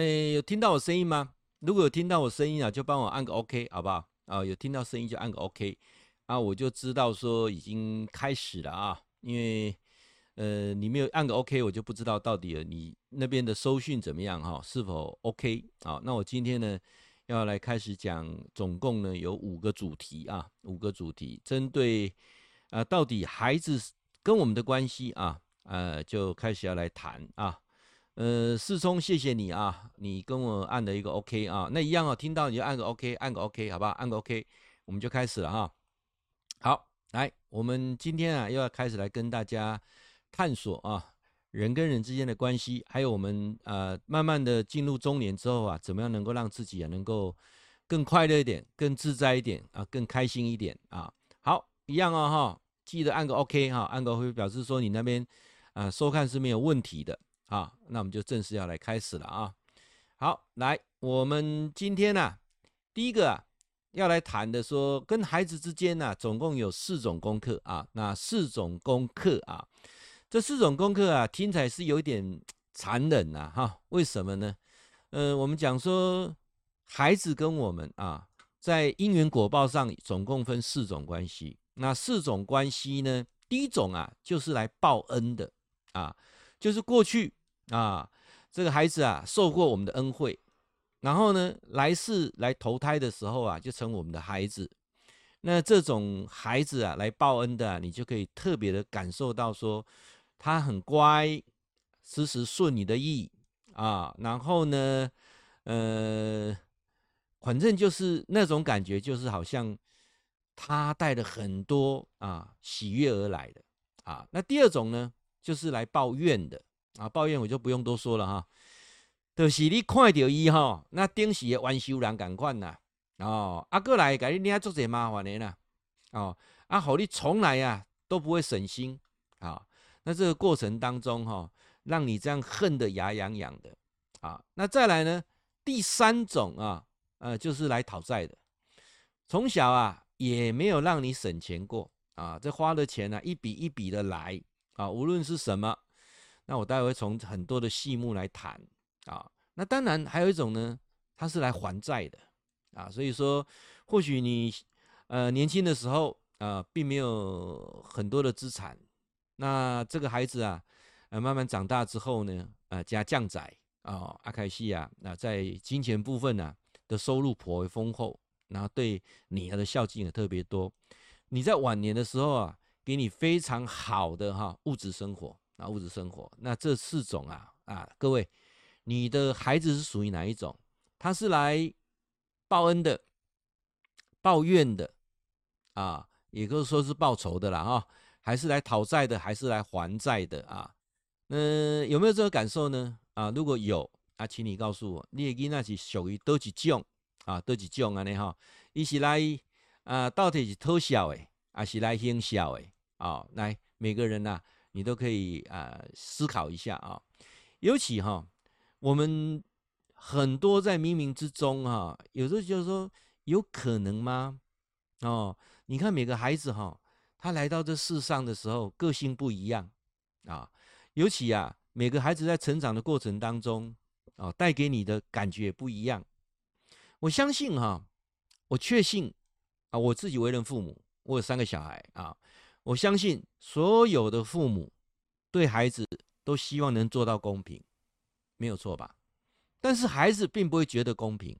哎，有听到我声音吗？如果有听到我声音啊，就帮我按个 OK，好不好？啊，有听到声音就按个 OK，啊，我就知道说已经开始了啊。因为，呃，你没有按个 OK，我就不知道到底你那边的收讯怎么样哈，是否 OK？好，那我今天呢要来开始讲，总共呢有五个主题啊，五个主题，针对啊，到底孩子跟我们的关系啊。呃，就开始要来谈啊，呃，世聪，谢谢你啊，你跟我按了一个 OK 啊，那一样哦，听到你就按个 OK，按个 OK，好不好？按个 OK，我们就开始了哈。好，来，我们今天啊，又要开始来跟大家探索啊，人跟人之间的关系，还有我们呃，慢慢的进入中年之后啊，怎么样能够让自己啊，能够更快乐一点，更自在一点啊，更开心一点啊。好，一样哦哈，记得按个 OK 哈，按个 OK 表示说你那边。啊，收看是没有问题的啊，那我们就正式要来开始了啊。好，来，我们今天呢、第一个啊，要来谈的说，跟孩子之间呢、总共有四种功课啊。那四种功课啊，这四种功课啊，听起来是有点残忍呐，哈。为什么呢？呃，我们讲说，孩子跟我们啊，在因缘果报上，总共分四种关系。那四种关系呢，第一种啊，就是来报恩的。啊，就是过去啊，这个孩子啊受过我们的恩惠，然后呢，来世来投胎的时候啊，就成我们的孩子。那这种孩子啊来报恩的，你就可以特别的感受到说，他很乖，时时顺你的意啊。然后呢，呃，反正就是那种感觉，就是好像他带了很多啊喜悦而来的啊。那第二种呢？就是来抱怨的啊，抱怨我就不用多说了哈。就是你看到伊哈，那顶时的冤仇人赶快呐哦，啊过来给你领做些麻烦的啦哦，啊好你从来呀都不会省心啊。那这个过程当中哈，让你这样恨得牙痒痒的啊。那再来呢，第三种啊，呃，就是来讨债的。从小啊也没有让你省钱过啊，这花的钱呢、一笔一笔的来。啊，无论是什么，那我待会会从很多的细目来谈啊。那当然还有一种呢，他是来还债的啊。所以说，或许你呃年轻的时候啊，并没有很多的资产。那这个孩子啊，呃慢慢长大之后呢，啊加降载啊，阿开西啊，那在金钱部分呢、啊、的收入颇为丰厚，然后对你的孝敬也特别多。你在晚年的时候啊。给你非常好的哈物质生活啊，物质生活。那这四种啊啊，各位，你的孩子是属于哪一种？他是来报恩的、抱怨的啊，也就是说是报仇的啦哈，还是来讨债的，还是来还债的啊？那，有没有这个感受呢？啊，如果有啊，请你告诉我，你的囡仔是属于多几种啊？多几种啊？你哈，伊是来啊，到底是偷笑的？还是来行孝诶，啊，来每个人呐、你都可以啊、思考一下啊。尤其哈，我们很多在冥冥之中哈，有时候就是说，有可能吗？哦，你看每个孩子哈，他来到这世上的时候，个性不一样啊。尤其啊，每个孩子在成长的过程当中啊，带给你的感觉不一样。我相信哈，我确信啊，我自己为人父母。我有三个小孩啊，我相信所有的父母对孩子都希望能做到公平，没有错吧？但是孩子并不会觉得公平。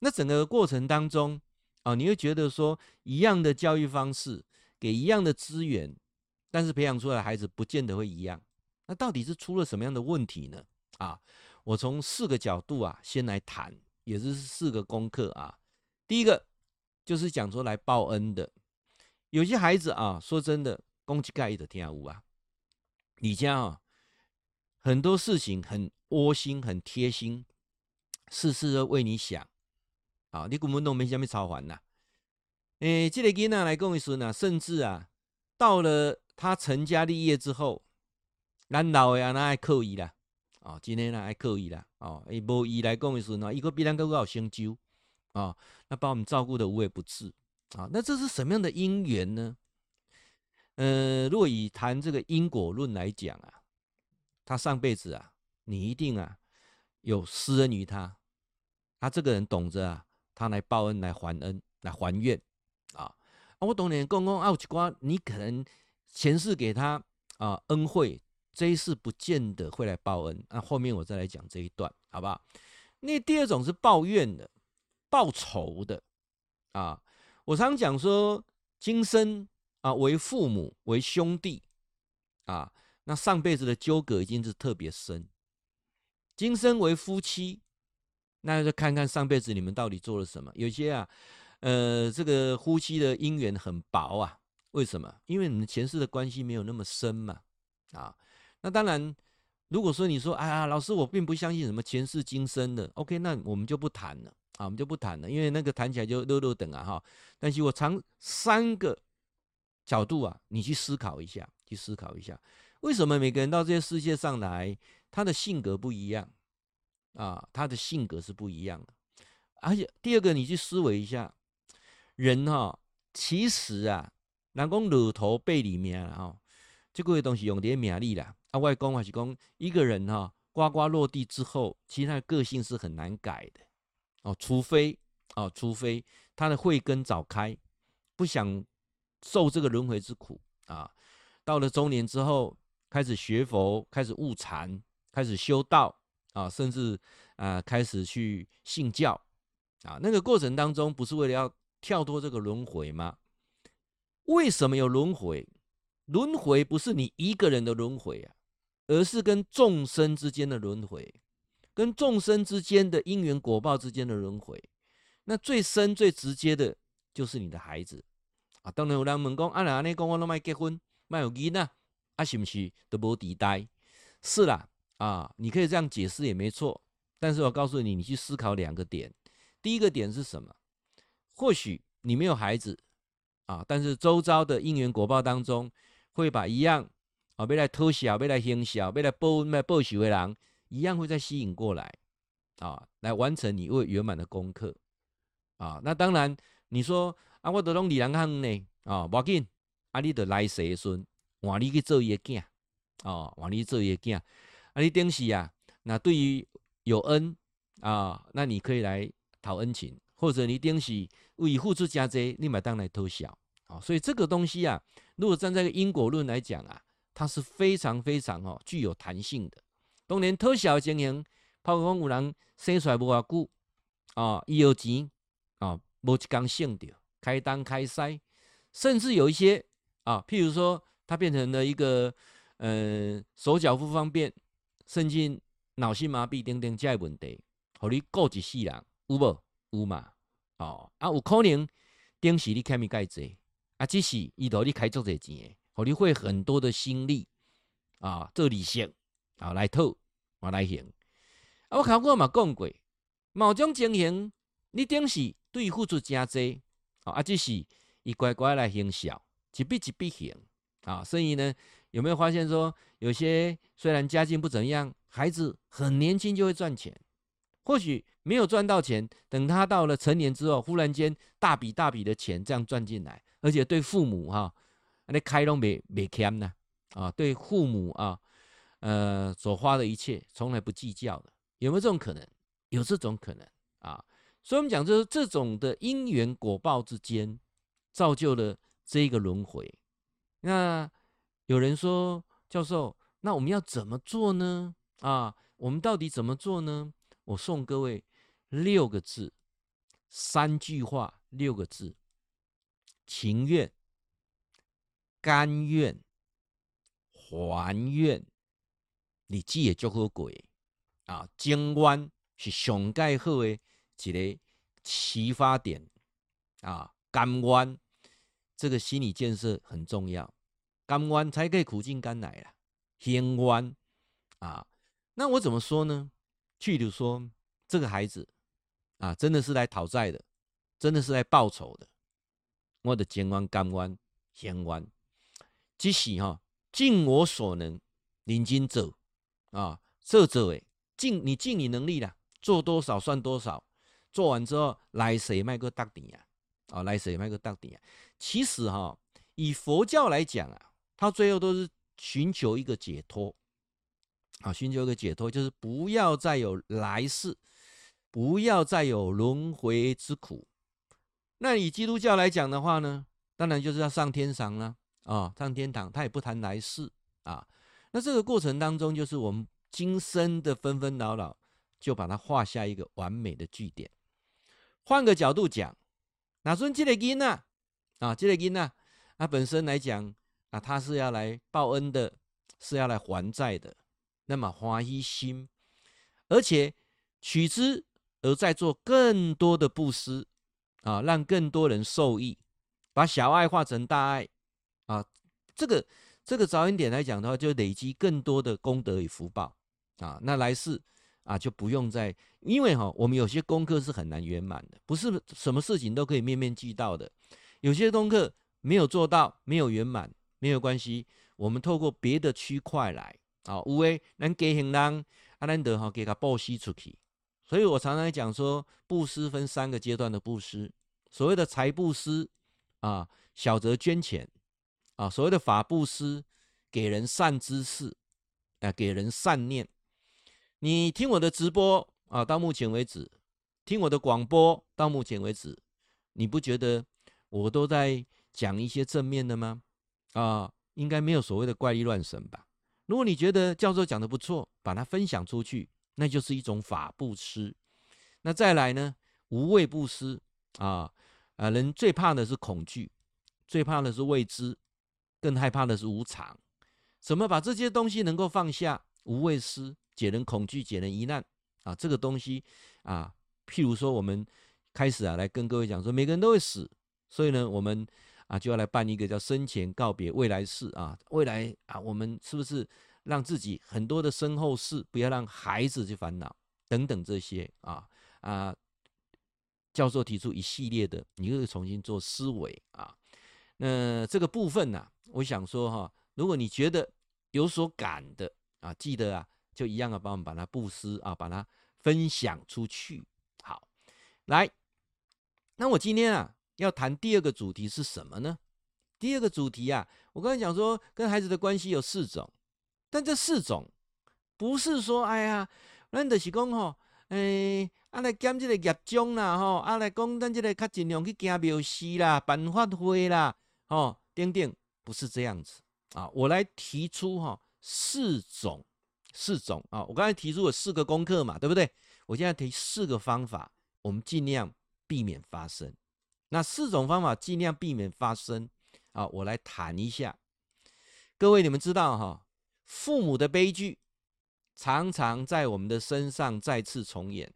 那整个过程当中啊，你会觉得说一样的教育方式，给一样的资源，但是培养出来的孩子不见得会一样。那到底是出了什么样的问题呢？啊，我从四个角度啊，先来谈，也是四个功课啊。第一个就是讲说来报恩的。有些孩子啊，说真的，攻击盖的天下无啊。你家啊，很多事情很窝心、很贴心，事事都为你想啊。你根本都没什么操烦呐。诶，这个囡仔来讲一说呢，甚至啊，到了他成家立业之后，咱老的啊，那爱靠伊啦。哦，今天呢爱靠伊啦。哦，伊无伊来讲一说呢，伊个比咱更有成就啊，那把我们照顾得无微不至。啊，那这是什么样的因缘呢？呃，若以谈这个因果论来讲啊，他上辈子啊，你一定啊有施恩于他，他这个人懂得啊，他来报恩、来还恩、来还愿啊。啊，我懂你公公奥奇瓜，你可能前世给他啊恩惠，这一世不见得会来报恩。那、后面我再来讲这一段，好不好？那第二种是报怨的、报仇的啊。我常讲说，今生啊为父母、为兄弟啊，那上辈子的纠葛已经是特别深。今生为夫妻，那就看看上辈子你们到底做了什么。有些啊，呃，这个夫妻的姻缘很薄啊。为什么？因为你们前世的关系没有那么深嘛。啊，那当然，如果说你说，哎呀，老师，我并不相信什么前世今生的，OK，那我们就不谈了啊，我们就不谈了，因为那个谈起来就落落等啊哈。但是我从三个角度啊，你去思考一下，去思考一下，为什么每个人到这些世界上来？他的性格不一样啊，他的性格是不一样的。而且第二个，你去思维一下，人哈、其实啊，人讲乳头背里面啊，这个东西用点名利啦。啊，外公还是讲一个人哈、呱呱落地之后，其实他的个性是很难改的哦，除非哦，除非他的慧根早开，不想受这个轮回之苦啊，到了中年之后，开始学佛，开始悟禅。开始修道啊，甚至啊开始去信教啊，那个过程当中不是为了要跳脱这个轮回吗？为什么有轮回？轮回不是你一个人的轮回啊，而是跟众生之间的轮回，跟众生之间的因缘果报之间的轮回。那最深最直接的就是你的孩子啊。当然有人问讲，啊，那你讲我都没结婚，没有囡仔，啊，是不是都无底代？是啦。啊，你可以这样解释也没错，但是我告诉你，你去思考两个点。第一个点是什么？或许你没有孩子啊，但是周遭的因缘果报当中，会把一样啊，要来偷小，要来行小，要来报恩、来报喜为郎，一样会再吸引过来啊，来完成你未圆满的功课啊。那当然，你说啊，我都拢离人行呢啊，无要紧，啊，你得来世孙，换你去做伊个囝，哦，换你做伊个囝。啊，你顶是啊，那对于有恩啊，那你可以来讨恩情，或者你顶是为付出加济，你买当来偷笑啊。所以这个东西啊，如果站在因果论来讲啊，它是非常非常哦具有弹性的。当年偷笑经营，包括讲有人生出来无偌久啊，伊有钱啊，无一工省着，开单开塞，甚至有一些啊，譬如说他变成了一个呃手脚不方便。甚至脑性麻痹等等这些问题，互你顾一世人有无？有嘛？哦，啊，有可能顶时你欠咪介济，啊，只是伊度你开足济钱，互你会很多的心力啊，做利息啊来讨啊来行。啊，我考过嘛讲过，某种情形你顶是对付出真济，啊，只是伊乖乖来行小，一笔一笔行啊，所以呢。有没有发现说，有些虽然家境不怎样，孩子很年轻就会赚钱，或许没有赚到钱，等他到了成年之后，忽然间大笔大笔的钱这样赚进来，而且对父母哈，那开拢没没欠呢啊，对父母啊，呃所花的一切从来不计较的，有没有这种可能？有这种可能啊，所以我们讲就是这种的因缘果报之间，造就了这一个轮回，那。有人说：“教授，那我们要怎么做呢？啊，我们到底怎么做呢？”我送各位六个字，三句话，六个字：情愿、甘愿、还愿。你记也就好鬼啊！情愿是上盖好的一个启发点啊！甘愿这个心理建设很重要。甘愿才可以苦尽甘来啊，还愿啊，那我怎么说呢？譬如说，这个孩子啊，真的是来讨债的，真的是来报仇的。我的情愿、甘愿、还愿，只是哈，尽我所能，认真做啊，做做诶，尽你尽你能力啦，做多少算多少。做完之后，来世卖个大底呀，啊，来世卖个大底呀。其实哈，以佛教来讲啊。他最后都是寻求一个解脱，啊，寻求一个解脱，就是不要再有来世，不要再有轮回之苦。那以基督教来讲的话呢，当然就是要上天堂了啊，上天堂，他也不谈来世啊。那这个过程当中，就是我们今生的纷纷扰扰，就把它画下一个完美的句点。换个角度讲，那说这个金呐，啊，这个金呐，它本身来讲啊，他是要来报恩的，是要来还债的。那么花一心，而且取之而再做更多的布施啊，让更多人受益，把小爱化成大爱啊。这个这个着眼点来讲的话，就累积更多的功德与福报啊。那来世啊，就不用再，因为哈，我们有些功课是很难圆满的，不是什么事情都可以面面俱到的。有些功课没有做到，没有圆满，没有关系，我们透过别的区块来。啊，无为能给行人啊，咱得哈给他布施出去。所以我常常讲说，布施分三个阶段的布施。所谓的财布施啊，小则捐钱啊；所谓的法布施，给人善知识，啊，给人善念。你听我的直播啊，到目前为止，听我的广播到目前为止，你不觉得我都在讲一些正面的吗？啊，应该没有所谓的怪力乱神吧？如果你觉得教授讲的不错，把它分享出去，那就是一种法布施。那再来呢，无畏布施啊啊，人最怕的是恐惧，最怕的是未知，更害怕的是无常。怎么把这些东西能够放下？无畏施，解人恐惧，解人疑难啊，这个东西啊，譬如说我们开始啊，来跟各位讲说，每个人都会死，所以呢，我们。啊，就要来办一个叫生前告别未来事啊，未来啊，我们是不是让自己很多的身后事，不要让孩子去烦恼等等这些啊啊，教授提出一系列的，你又重新做思维啊。那这个部分呢，我想说哈，如果你觉得有所感的啊，记得啊，就一样的帮我们把它布施啊，把它分享出去。好，来，那我今天啊。要谈第二个主题是什么呢？第二个主题啊，我刚才讲说跟孩子的关系有四种，但这四种不是说哎呀，咱就是讲吼，诶，啊来减这个业障啦，吼，啊来讲咱这个较尽量去行庙事啦、办法会啦，吼，等等，不是这样子啊。我来提出哈四种，四种啊，我刚才提出了四个功课嘛，对不对？我现在提四个方法，我们尽量避免发生。那四种方法尽量避免发生啊，我来谈一下。各位，你们知道哈，父母的悲剧常常在我们的身上再次重演。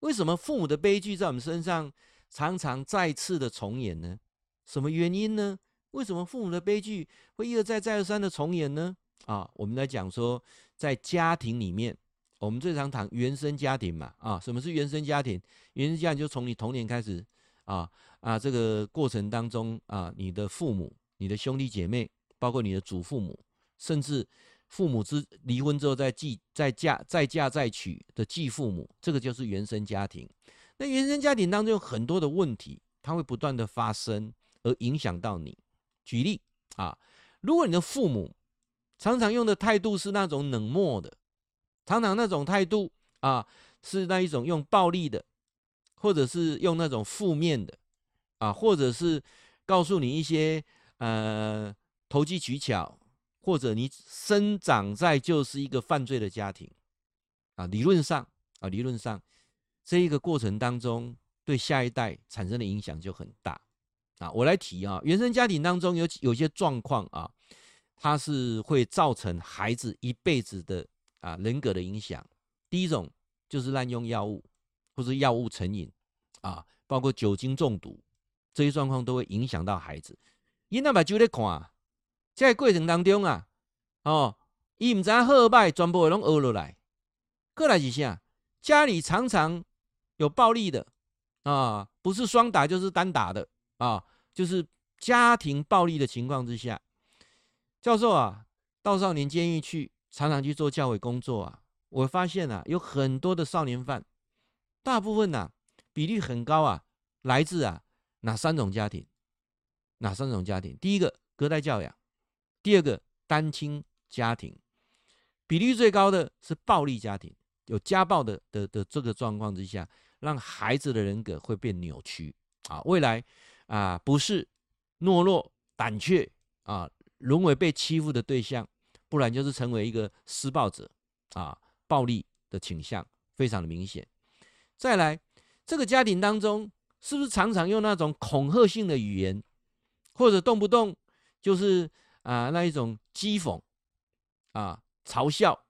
为什么父母的悲剧在我们身上常常再次的重演呢？什么原因呢？为什么父母的悲剧会一而再、再而三的重演呢？啊，我们来讲说，在家庭里面，我们最常谈原生家庭嘛。啊，什么是原生家庭？原生家庭就从你童年开始。啊啊！这个过程当中啊，你的父母、你的兄弟姐妹，包括你的祖父母，甚至父母之离婚之后再继再嫁再嫁再娶的继父母，这个就是原生家庭。那原生家庭当中有很多的问题，它会不断的发生，而影响到你。举例啊，如果你的父母常常用的态度是那种冷漠的，常常那种态度啊是那一种用暴力的。或者是用那种负面的啊，或者是告诉你一些呃投机取巧，或者你生长在就是一个犯罪的家庭啊，理论上啊，理论上这一个过程当中对下一代产生的影响就很大啊。我来提啊，原生家庭当中有有些状况啊，它是会造成孩子一辈子的啊人格的影响。第一种就是滥用药物。或是药物成瘾啊，包括酒精中毒，这些状况都会影响到孩子。因那把酒在看，在过程当中啊，哦，伊唔知好坏，全部拢学落来。过来几下，家里常常有暴力的啊，不是双打就是单打的啊，就是家庭暴力的情况之下，教授啊，到少年监狱去，常常去做教诲工作啊，我发现啊，有很多的少年犯。大部分呐、啊，比例很高啊，来自啊哪三种家庭？哪三种家庭？第一个隔代教养，第二个单亲家庭，比例最高的是暴力家庭，有家暴的的的这个状况之下，让孩子的人格会变扭曲啊，未来啊不是懦弱胆怯啊，沦为被欺负的对象，不然就是成为一个施暴者啊，暴力的倾向非常的明显。再来，这个家庭当中是不是常常用那种恐吓性的语言，或者动不动就是啊那一种讥讽啊？嘲笑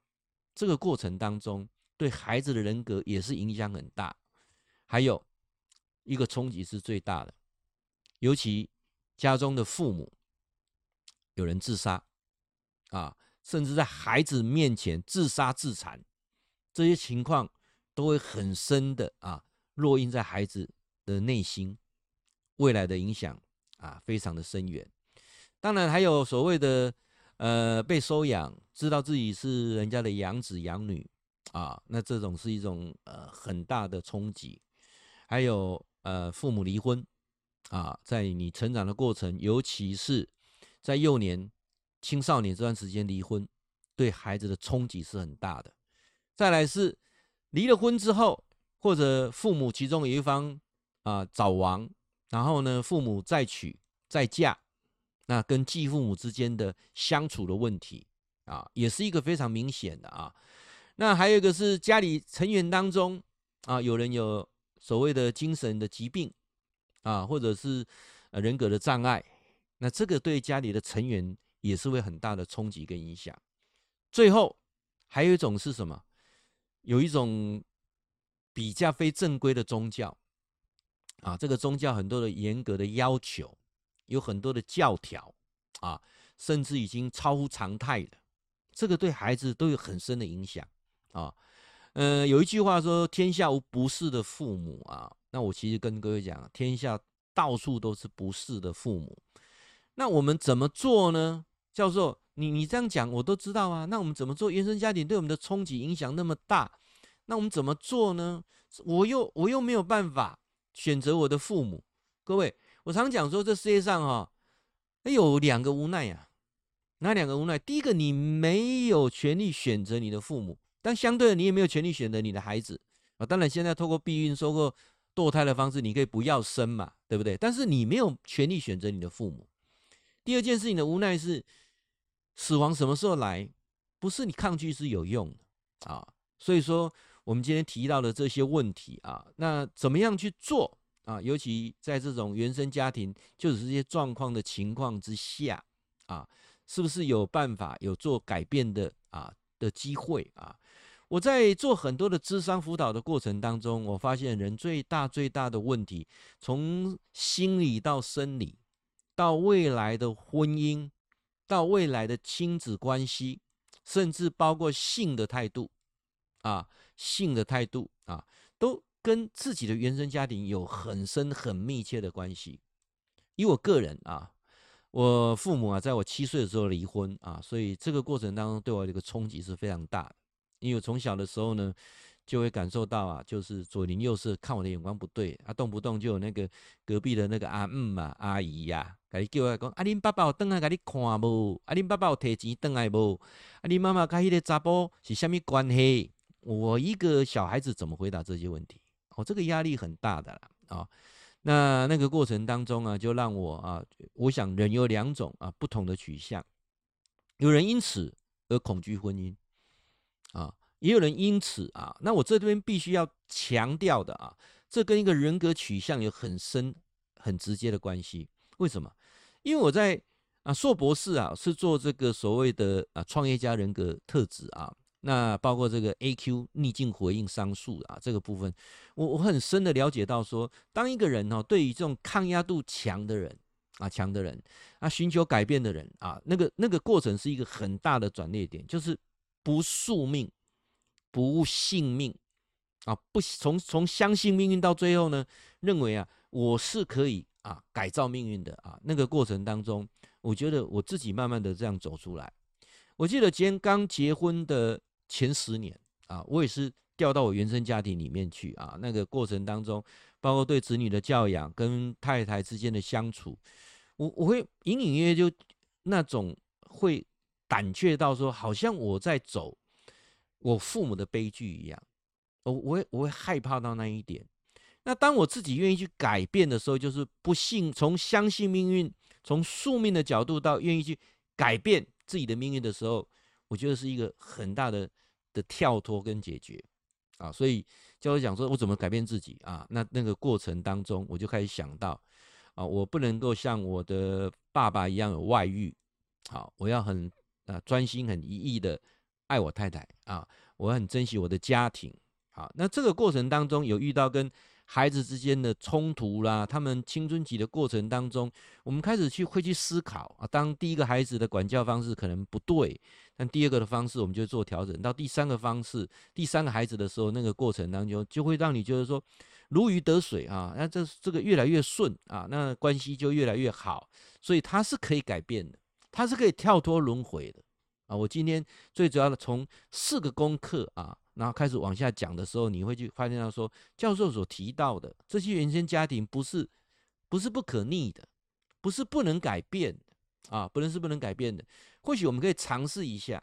这个过程当中，对孩子的人格也是影响很大。还有一个冲击是最大的，尤其家中的父母有人自杀啊，甚至在孩子面前自杀自残，这些情况都会很深的啊，烙印在孩子的内心，未来的影响啊，非常的深远。当然还有所谓的。呃，被收养，知道自己是人家的养子养女啊，那这种是一种呃很大的冲击。还有呃，父母离婚啊，在你成长的过程，尤其是在幼年、青少年这段时间离婚，对孩子的冲击是很大的。再来是离了婚之后，或者父母其中有一方啊早亡，然后呢，父母再娶再嫁。那跟继父母之间的相处的问题啊，也是一个非常明显的啊。那还有一个是家里成员当中啊，有人有所谓的精神的疾病啊，或者是人格的障碍，那这个对家里的成员也是会很大的冲击跟影响。最后还有一种是什么？有一种比较非正规的宗教啊，这个宗教很多的严格的要求。有很多的教条啊，甚至已经超乎常态了。这个对孩子都有很深的影响啊。呃，有一句话说：“天下无不是的父母啊。”那我其实跟各位讲，天下到处都是不是的父母。那我们怎么做呢？教授，你你这样讲我都知道啊。那我们怎么做？原生家庭对我们的冲击影响那么大，那我们怎么做呢？我又我又没有办法选择我的父母，各位。我常讲说，这世界上哈，有两个无奈呀。哪两个无奈？第一个，你没有权利选择你的父母，但相对的，你也没有权利选择你的孩子啊。当然，现在透过避孕、透过堕胎的方式，你可以不要生嘛，对不对？但是你没有权利选择你的父母。第二件事情的无奈是，死亡什么时候来？不是你抗拒是有用的啊。所以说，我们今天提到的这些问题啊，那怎么样去做？啊，尤其在这种原生家庭就是这些状况的情况之下，啊，是不是有办法有做改变的啊的机会啊？我在做很多的智商辅导的过程当中，我发现人最大最大的问题，从心理到生理，到未来的婚姻，到未来的亲子关系，甚至包括性的态度，啊，性的态度啊，都。跟自己的原生家庭有很深很密切的关系。以我个人啊，我父母啊，在我七岁的时候离婚啊，所以这个过程当中对我这个冲击是非常大的。因为从小的时候呢，就会感受到啊，就是左邻右舍看我的眼光不对啊，动不动就有那个隔壁的那个阿姆嘛、阿姨呀，给你叫来讲，啊，恁爸爸有回来给你看无？啊，恁爸爸有提钱回来无？啊，你妈妈跟迄个查甫是什么关系？我一个小孩子怎么回答这些问题？哦，这个压力很大的了啊、哦。那那个过程当中啊，就让我啊，我想人有两种啊不同的取向，有人因此而恐惧婚姻啊，也有人因此啊，那我这边必须要强调的啊，这跟一个人格取向有很深、很直接的关系。为什么？因为我在啊硕博士啊是做这个所谓的啊创业家人格特质啊。那包括这个 A Q 逆境回应商数啊，这个部分，我我很深的了解到说，当一个人哦，对于这种抗压度强的人啊，强的人啊，寻求改变的人啊，那个那个过程是一个很大的转捩点，就是不宿命，不信命啊，不从从相信命运到最后呢，认为啊，我是可以啊改造命运的啊，那个过程当中，我觉得我自己慢慢的这样走出来。我记得今天刚结婚的。前十年啊，我也是调到我原生家庭里面去啊。那个过程当中，包括对子女的教养，跟太太之间的相处，我我会隐隐约约就那种会胆怯到说，好像我在走我父母的悲剧一样，我我会我会害怕到那一点。那当我自己愿意去改变的时候，就是不信，从相信命运，从宿命的角度到愿意去改变自己的命运的时候，我觉得是一个很大的的跳脱跟解决啊。所以教授讲说，我怎么改变自己啊？那那个过程当中，我就开始想到啊，我不能够像我的爸爸一样有外遇，好，我要很啊专心、很一意的爱我太太啊，我很珍惜我的家庭。好，那这个过程当中有遇到跟孩子之间的冲突啦，他们青春期的过程当中，我们开始去会去思考啊。当第一个孩子的管教方式可能不对，但第二个的方式我们就做调整。到第三个方式，第三个孩子的时候，那个过程当中就会让你觉得说如鱼得水啊，那这这个越来越顺啊，那关系就越来越好。所以它是可以改变的，它是可以跳脱轮回的啊。我今天最主要的从四个功课啊。然后开始往下讲的时候，你会去发现到说，教授所提到的这些原生家庭不是不是不可逆的，不是不能改变的啊，不能是不能改变的。或许我们可以尝试一下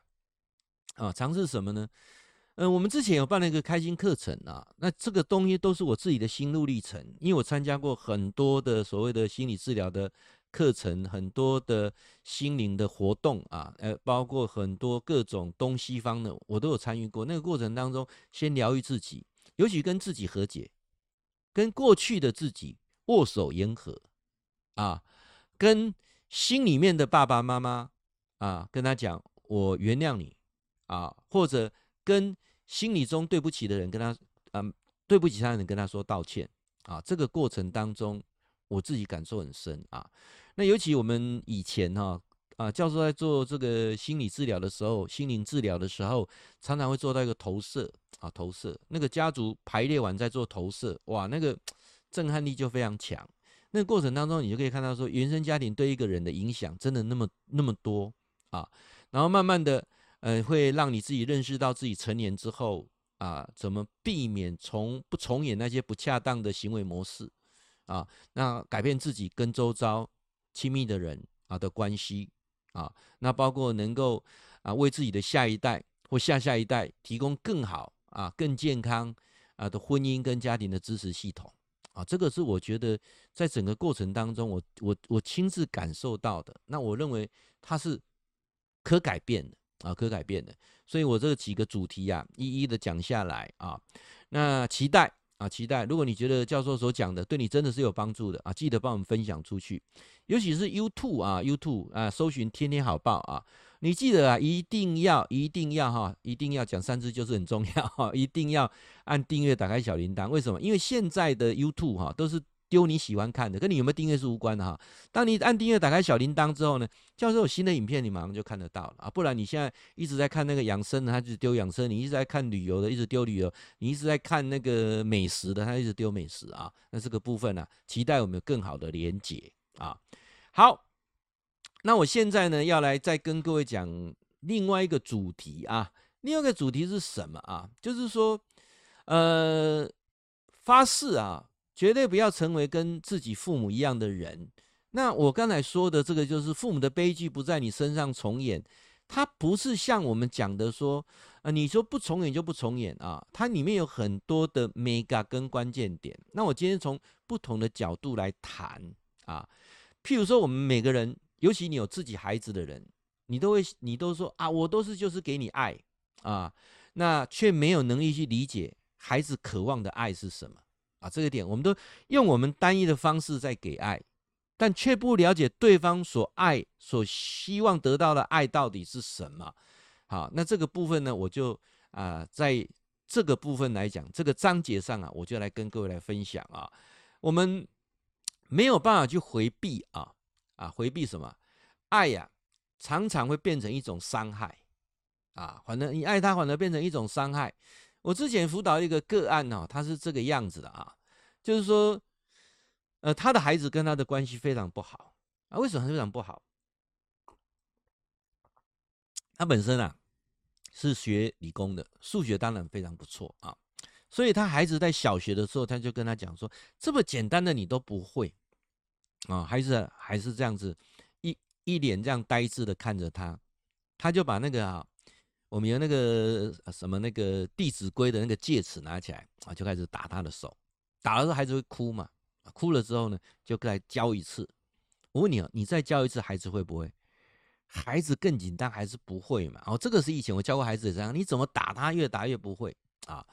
啊，尝试什么呢？嗯、我们之前有办了一个开心课程啊，那这个东西都是我自己的心路历程，因为我参加过很多的所谓的心理治疗的。课程很多的心灵的活动啊，呃，包括很多各种东西方的，我都有参与过。那个过程当中，先疗愈自己，尤其跟自己和解，跟过去的自己握手言和啊，跟心里面的爸爸妈妈啊，跟他讲我原谅你啊，或者跟心里中对不起的人跟他，嗯，对不起他的人跟他说道歉啊。这个过程当中，我自己感受很深啊。那尤其我们以前哈啊，教授在做这个心理治疗的时候，心灵治疗的时候，常常会做到一个投射啊，投射那个家族排列完再做投射，哇，那个震撼力就非常强。那个过程当中，你就可以看到说，原生家庭对一个人的影响真的那么那么多啊。然后慢慢的，呃，会让你自己认识到自己成年之后啊，怎么避免从不重演那些不恰当的行为模式啊，那改变自己跟周遭。亲密的人啊的关系啊，那包括能够啊为自己的下一代或下下一代提供更好啊更健康啊的婚姻跟家庭的支持系统啊，这个是我觉得在整个过程当中我，我我亲自感受到的。那我认为它是可改变的啊，可改变的。所以我这几个主题啊，一一的讲下来啊，那期待。啊，期待！如果你觉得教授所讲的对你真的是有帮助的啊，记得帮我们分享出去，尤其是 YouTube 啊，YouTube 啊，搜寻天天好报啊，你记得啊，一定要，一定要哈，一定要讲三字就是很重要哈，一定要按订阅，打开小铃铛。为什么？因为现在的 YouTube 哈都是。丢你喜欢看的，跟你有没有订阅是无关的哈。当你按订阅、打开小铃铛之后呢，教授有新的影片，你马上就看得到了啊。不然你现在一直在看那个养生的，他就丢养生；你一直在看旅游的，一直丢旅游；你一直在看那个美食的，他一直丢美食啊。那这个部分呢、啊，期待我们有更好的连结啊。好，那我现在呢，要来再跟各位讲另外一个主题啊。另外一个主题是什么啊？就是说，呃，发誓啊。绝对不要成为跟自己父母一样的人。那我刚才说的这个，就是父母的悲剧不在你身上重演。它不是像我们讲的说，啊，你说不重演就不重演啊。它里面有很多的 mega 跟关键点。那我今天从不同的角度来谈啊。譬如说，我们每个人，尤其你有自己孩子的人，你都会，你都说啊，我都是就是给你爱啊，那却没有能力去理解孩子渴望的爱是什么。啊，这个点我们都用我们单一的方式在给爱，但却不了解对方所爱、所希望得到的爱到底是什么。好，那这个部分呢，我就啊、在这个部分来讲，这个章节上啊，我就来跟各位来分享啊。我们没有办法去回避啊啊，回避什么？爱呀、常常会变成一种伤害啊，反正你爱他，反而变成一种伤害。我之前辅导一个个案哦，他是这个样子的啊，就是说，呃，他的孩子跟他的关系非常不好啊。为什么非常不好？他本身啊是学理工的，数学当然非常不错啊。所以他孩子在小学的时候，他就跟他讲说：“这么简单的你都不会啊？”孩子还是这样子一一脸这样呆滞的看着他，他就把那个啊。我们有那个什么那个《弟子规》的那个戒尺拿起来啊，就开始打他的手。打了之后，孩子会哭嘛？哭了之后呢，就再教一次。我问你啊，你再教一次，孩子会不会？孩子更紧张还是不会嘛？哦，这个是以前我教过孩子的这样，你怎么打他，越打越不会啊？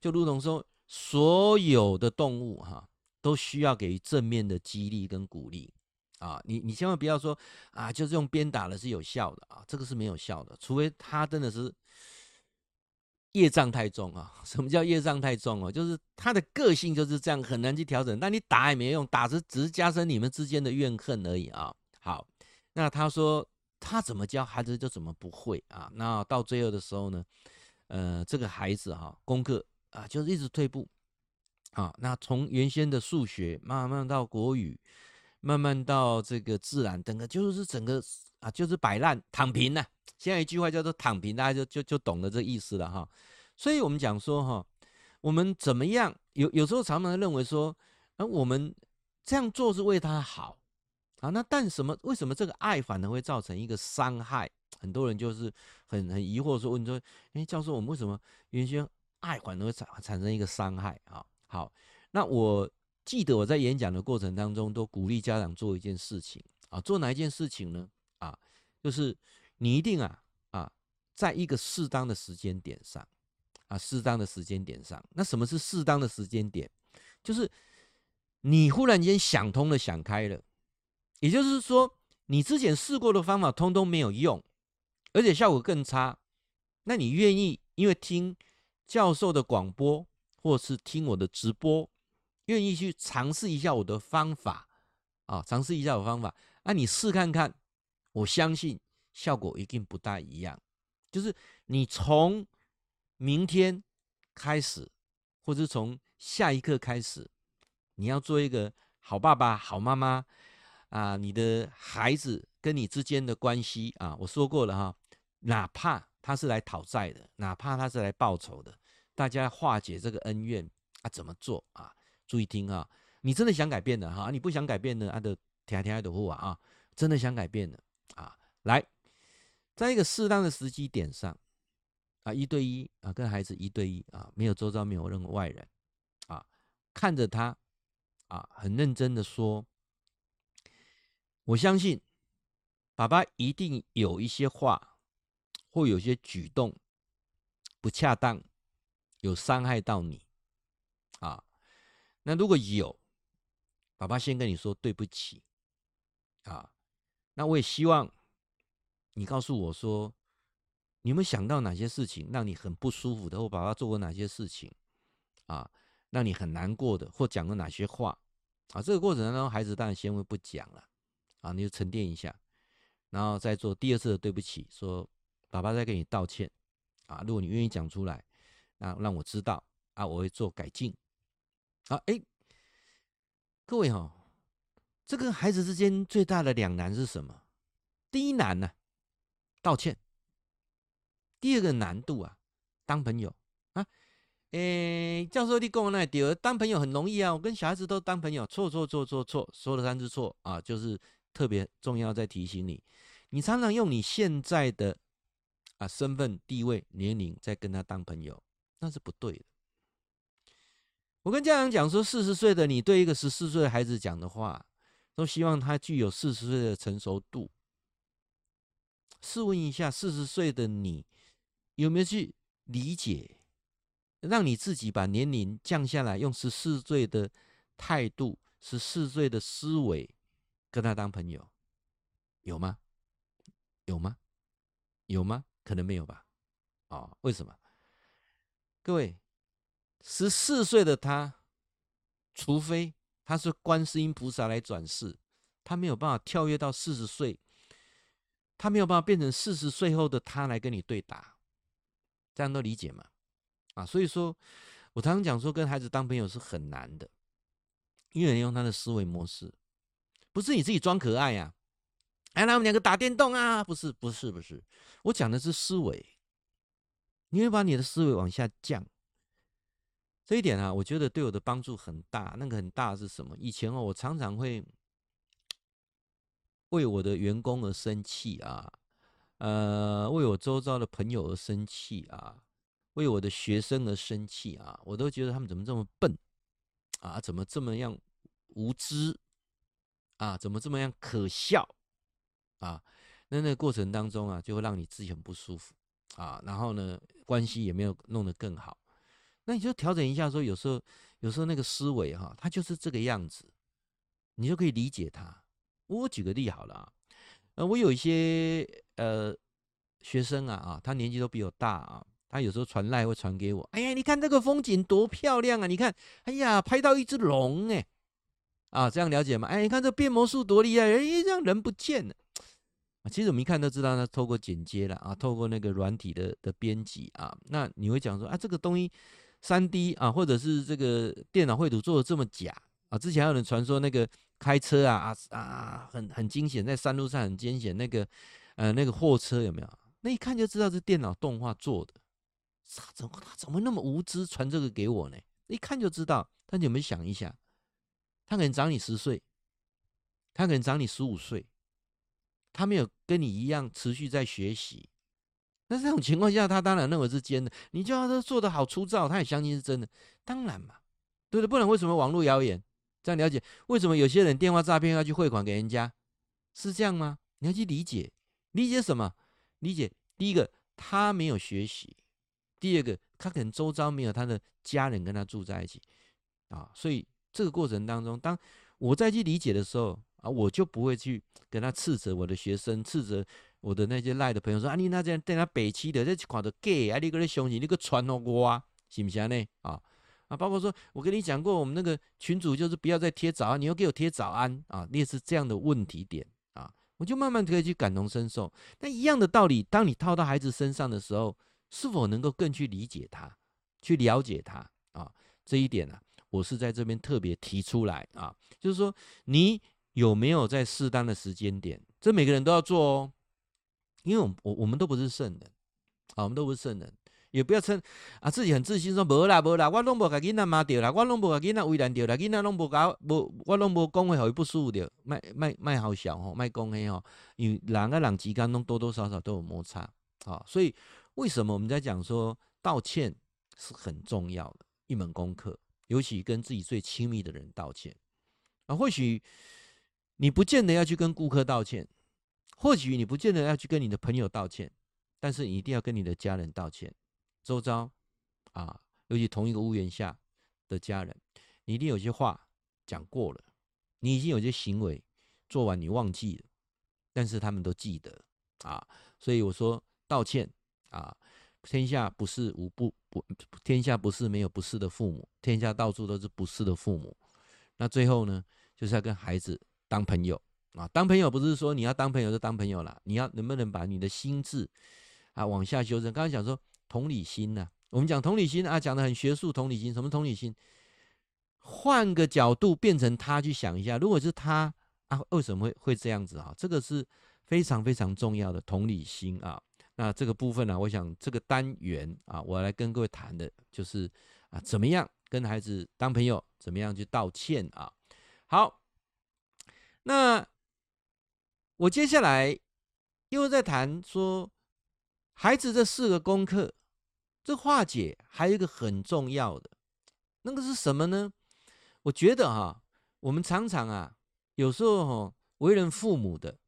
就如同说，所有的动物哈，都需要给予正面的激励跟鼓励啊。你你千万不要说啊，就是用鞭打的是有效的啊，这个是没有效的，除非他真的是业障太重啊。什么叫业障太重啊？就是他的个性就是这样，很难去调整。那你打也没用，打是只是加深你们之间的怨恨而已啊。好，那他说。他怎么教孩子就怎么不会啊？那到最后的时候呢，呃，这个孩子哈、功课啊，就是一直退步啊。那从原先的数学，慢慢到国语，慢慢到这个自然，整个就是整个啊，就是摆烂躺平了、现在一句话叫做躺平，大家就就就懂了这意思了哈。所以我们讲说哈，我们怎么样？有有时候常常认为说，啊，我们这样做是为他好。啊，那但什么？为什么这个爱反而会造成一个伤害？很多人就是很很疑惑说，问说，哎，教授，我们为什么原先爱反而会产产生一个伤害啊？好，那我记得我在演讲的过程当中，都鼓励家长做一件事情啊，做哪一件事情呢？啊，就是你一定啊啊，在一个适当的时间点上啊，适当的时间点上，那什么是适当的时间点？就是你忽然间想通了，想开了。也就是说，你之前试过的方法通通没有用，而且效果更差。那你愿意因为听教授的广播，或是听我的直播，愿意去尝试一下我的方法啊？尝试一下我方法，那你试看看，我相信效果一定不大一样。就是你从明天开始，或者从下一刻开始，你要做一个好爸爸、好妈妈。啊，你的孩子跟你之间的关系啊，我说过了哈，哪怕他是来讨债的，哪怕他是来报仇的，大家化解这个恩怨啊，怎么做啊？注意听啊，你真的想改变的哈，你不想改变的，啊，的天天的护啊，真的想改变的啊，来，在一个适当的时机点上啊，一对一啊，跟孩子一对一啊，没有周遭没有任何外人啊，看着他啊，很认真的说。我相信，爸爸一定有一些话，或有些举动不恰当，有伤害到你，啊，那如果有，爸爸先跟你说对不起，啊，那我也希望你告诉我说，你有没有想到哪些事情让你很不舒服的，或爸爸做过哪些事情，啊，让你很难过的，或讲过哪些话，啊，这个过程当中，孩子当然先会不讲了。啊，你就沉淀一下，然后再做第二次的对不起，说爸爸再给你道歉啊。如果你愿意讲出来，那让我知道啊，我会做改进。啊，哎，各位哈、哦，这个孩子之间最大的两难是什么？第一难呢、道歉；第二个难度啊，当朋友啊。哎，教授你跟我那点当朋友很容易啊，我跟小孩子都当朋友，错错错错错，说了三次错啊，就是。特别重要，在提醒你，你常常用你现在的啊身份、地位、年龄在跟他当朋友，那是不对的。我跟家长讲说，四十岁的你对一个十四岁的孩子讲的话，都希望他具有四十岁的成熟度。试问一下，四十岁的你有没有去理解，让你自己把年龄降下来，用十四岁的态度、十四岁的思维？跟他当朋友，有吗？有吗？有吗？可能没有吧。哦，为什么？各位，十四岁的他，除非他是观世音菩萨来转世，他没有办法跳跃到四十岁，他没有办法变成四十岁后的他来跟你对打，这样都理解吗？啊，所以说，我常常讲说，跟孩子当朋友是很难的，因为你用他的思维模式。不是你自己装可爱呀、哎，来我们两个打电动啊？不是，不是，不是。我讲的是思维，你会把你的思维往下降。这一点啊，我觉得对我的帮助很大。那个很大是什么？以前哦，我常常会为我的员工而生气啊，呃，为我周遭的朋友而生气啊，为我的学生而生气啊，我都觉得他们怎么这么笨啊，怎么这么样无知啊，怎么这么样可笑啊？那那过程当中啊，就会让你自己很不舒服啊，然后呢，关系也没有弄得更好。那你就调整一下，说有时候，有时候那个思维哈，它就是这个样子，你就可以理解它。我举个例好了啊。呃，我有一些呃学生啊啊，他年纪都比我大啊，他有时候传赖会传给我，哎呀，你看这个风景多漂亮啊！你看，哎呀，拍到一只龙哎，啊，这样了解吗？哎，你看这变魔术多厉害，哎，这样人不见了啊。其实我们一看都知道，他透过剪接了啊，透过那个软体的的编辑啊，那你会讲说啊，这个东西三 D 啊，或者是这个电脑绘图做的这么假啊？之前还有人传说那个。开车啊啊啊，很很惊险，在山路上很惊险。那个呃，那个货车有没有？那一看就知道是电脑动画做的。他怎么他怎么那么无知传这个给我呢？一看就知道。但你有没有想一下？他可能长你十岁，他可能长你十五岁，他没有跟你一样持续在学习。那这种情况下，他当然认为是真的。你叫他做的好粗糙，他也相信是真的。当然嘛，对不对？不然为什么网络谣言？这样了解为什么有些人电话诈骗要去汇款给人家，是这样吗？你要去理解，理解什么？理解第一个，他没有学习；第二个，他可能周遭没有他的家人跟他住在一起啊。所以这个过程当中，当我再去理解的时候啊，我就不会去跟他斥责我的学生，斥责我的那些赖的朋友说啊，你那这样对他北七的，这看到 gay 啊，你个人相信，你个传到我，是不是呢？啊？啊，包括说，我跟你讲过，我们那个群主就是不要再贴早安，你又给我贴早安啊，类似这样的问题点啊，我就慢慢可以去感同身受。那一样的道理，当你套到孩子身上的时候，是否能够更去理解他，去了解他啊？这一点呢、啊，我是在这边特别提出来啊，就是说，你有没有在适当的时间点，这每个人都要做哦，因为我我们都不是圣人啊，我们都不是圣人。也不要称啊自己很自信说无啦无啦，我拢无甲囡仔骂掉啦，我拢无甲囡仔为难掉啦，囡仔拢无甲无，我拢无讲话互伊不舒服着，卖卖卖好笑吼，卖讲嘿吼，因为人跟人之间拢多多少少都有摩擦啊，所以为什么我们在讲说道歉是很重要的一门功课，尤其跟自己最亲密的人道歉啊，或许你不见得要去跟顾客道歉，或许你不见得要去跟你的朋友道歉，但是你一定要跟你的家人道歉。周遭啊，尤其同一个屋檐下的家人，你一定有些话讲过了，你已经有些行为做完，你忘记了，但是他们都记得啊。所以我说道歉啊，天下不是无不不，天下不是没有不是的父母，天下到处都是不是的父母。那最后呢，就是要跟孩子当朋友啊，当朋友不是说你要当朋友就当朋友了，你要能不能把你的心智啊往下修正？刚才讲说。同理心呢、我们讲同理心啊，讲的很学术。同理心什么？同理心，换个角度变成他去想一下，如果是他啊，为什么会会这样子啊？这个是非常非常重要的同理心啊。那这个部分呢、我想这个单元啊，我来跟各位谈的就是啊，怎么样跟孩子当朋友，怎么样去道歉啊。好，那我接下来又在谈说孩子这四个功课。这化解还有一个很重要的，那个是什么呢？我觉得哈，我们常常啊，有时候哈，为人父母的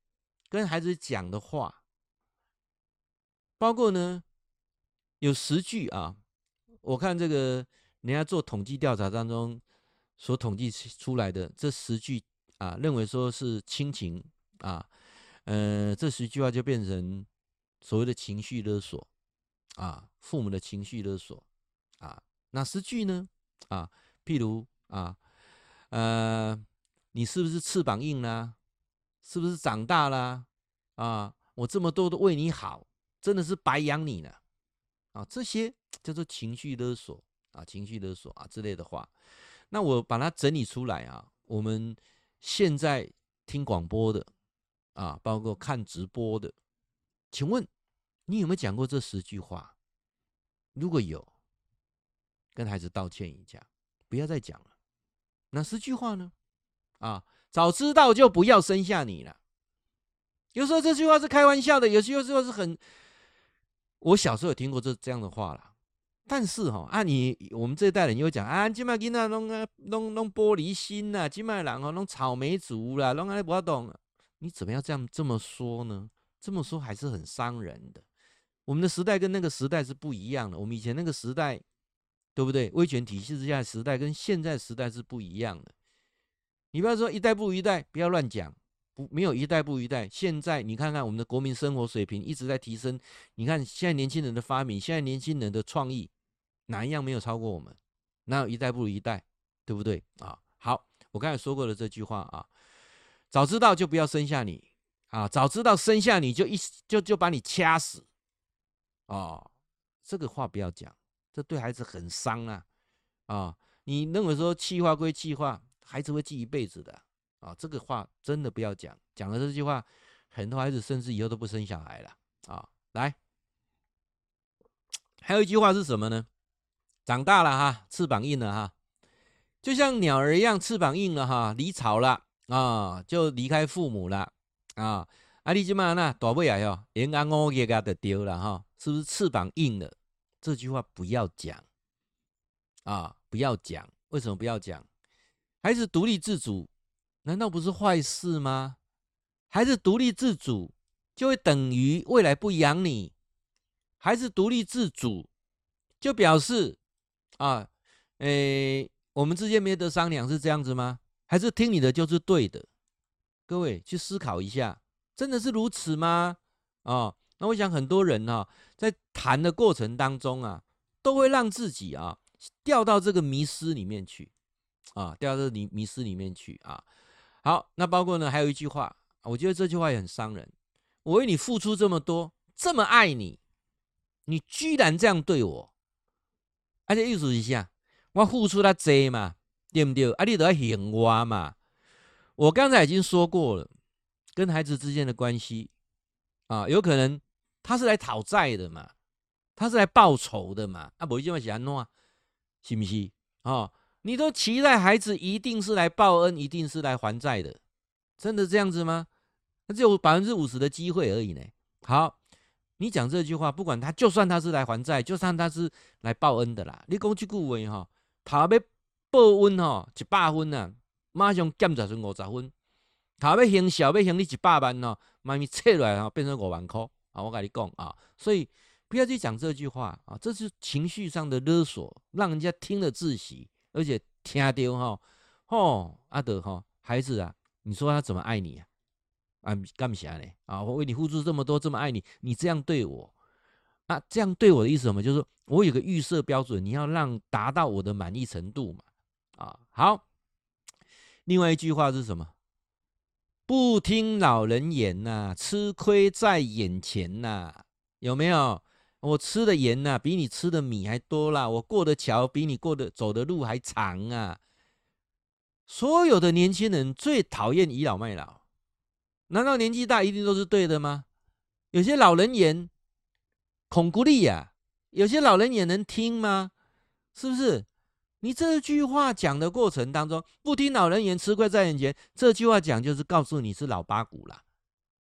跟孩子讲的话，包括呢，有十句啊，我看这个人家做统计调查当中所统计出来的这十句啊，认为说是亲情啊，呃，这十句话就变成所谓的情绪勒索。啊，父母的情绪勒索啊，哪十句呢？啊，譬如啊，呃，你是不是翅膀硬了？是不是长大了？啊，我这么多的为你好，真的是白养你了啊！这些叫做情绪勒索啊，情绪勒索啊之类的话。那我把它整理出来啊，我们现在听广播的啊，包括看直播的，请问。你有没有讲过这十句话？如果有，跟孩子道歉一下，不要再讲了。哪十句话呢？啊，早知道就不要生下你了。有时候这句话是开玩笑的，有些时候是很……我小时候有听过这这样的话啦。但是哈，啊你我们这一代人又讲啊，今麦囡仔弄啊弄弄玻璃心呐，今麦人哦弄草莓族啦，弄啊不要懂，你怎么要这样这么说呢？这么说还是很伤人的。我们的时代跟那个时代是不一样的，我们以前那个时代，对不对？威权体系之下的时代跟现在时代是不一样的。你不要说一代不如一代，不要乱讲，不没有一代不如一代。现在你看看我们的国民生活水平一直在提升，你看现在年轻人的发明，现在年轻人的创意。哪一样没有超过我们？哪有一代不如一代，对不对啊？好，我刚才说过了这句话啊，早知道就不要生下你啊，早知道生下你就一就就把你掐死啊，这个话不要讲，这对孩子很伤啊啊！你认为说气话归气话，孩子会记一辈子的啊，这个话真的不要讲，讲了这句话，很多孩子甚至以后都不生小孩了啊。来，还有一句话是什么呢？长大了哈，翅膀硬了哈，就像鸟儿一样，翅膀硬了哈，离巢了啊，就离开父母了啊。啊，你这么那大不了哟，延安我给他的丢了哈，是不是翅膀硬了？这句话不要讲啊，不要讲。为什么不要讲？孩子独立自主，难道不是坏事吗？孩子独立自主，就会等于未来不养你。孩子独立自主，就表示。啊，诶，我们之间没得商量，是这样子吗？还是听你的就是对的？各位去思考一下，真的是如此吗？啊，那我想很多人哈、在谈的过程当中啊，都会让自己啊掉到这个迷失里面去，啊，掉到这迷迷失里面去啊。好，那包括呢，还有一句话，我觉得这句话也很伤人。我为你付出这么多，这么爱你，你居然这样对我。而且意思一下，我付出了多嘛，对不对？啊，你都要还我嘛。我刚才已经说过了，跟孩子之间的关系啊，有可能他是来讨债的嘛，他是来报仇的嘛。啊，不一定会安怎，是不是？哦，你都期待孩子一定是来报恩，一定是来还债的，真的这样子吗？那只有百分之五十的机会而已呢。好。你讲这句话，不管他，就算他是来还债，就算他是来报恩的啦。你讲这句话哈，他被报恩哈，一百分啊，马上减十成五十分。他要行小，要行你一百万哦，妈咪切来哈，变成五万块啊！我跟你讲啊，所以不要去讲这句话啊，这是情绪上的勒索，让人家听了窒息，而且听到哈，吼，阿德哈，孩子啊，你说他怎么爱你啊？啊，干不起来呢？啊，我为你付出这么多，这么爱你，你这样对我，啊，这样对我的意思什么？就是说我有个预设标准，你要让达到我的满意程度嘛。啊，好。另外一句话是什么？不听老人言呐，吃亏在眼前呐，有没有？我吃的盐呐，比你吃的米还多啦，我过的桥比你过的走的路还长啊。所有的年轻人最讨厌倚老卖老。难道年纪大一定都是对的吗？有些老人言恐孤立呀，有些老人也能听吗？是不是？你这句话讲的过程当中，不听老人言，吃亏在眼前。这句话讲就是告诉你是老八股啦。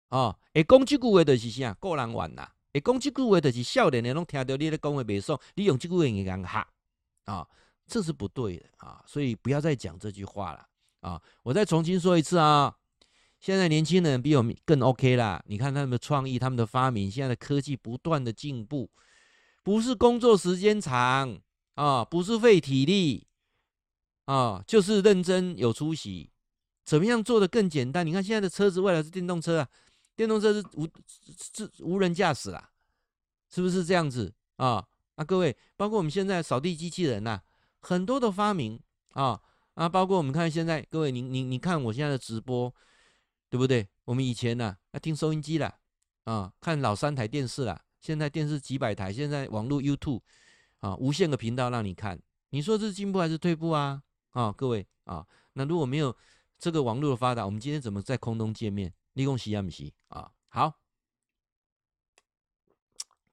哦，诶讲这句话的是啥？过人玩啦。会讲这句话的是少年人拢听到你的讲话没错，你用这句话给人哈啊，这是不对的啊，所以不要再讲这句话了啊！我再重新说一次啊。现在年轻人比我们更 OK 啦！你看他们的创意，他们的发明，现在的科技不断的进步，不是工作时间长啊，不是费体力啊，就是认真有出息。怎么样做的更简单？你看现在的车子，未来是电动车啊，电动车是无是无人驾驶啦，是不是这样子啊？啊，各位，包括我们现在扫地机器人呐、很多的发明啊啊，包括我们看现在，各位，你你你看我现在的直播。对不对？我们以前呢、啊，要听收音机啦，啊，看老三台电视啦。现在电视几百台，现在网络 YouTube 啊，无限个频道让你看。你说这是进步还是退步啊？啊，各位啊，那如果没有这个网络的发达，我们今天怎么在空中见面？立功喜啊，不喜啊？好，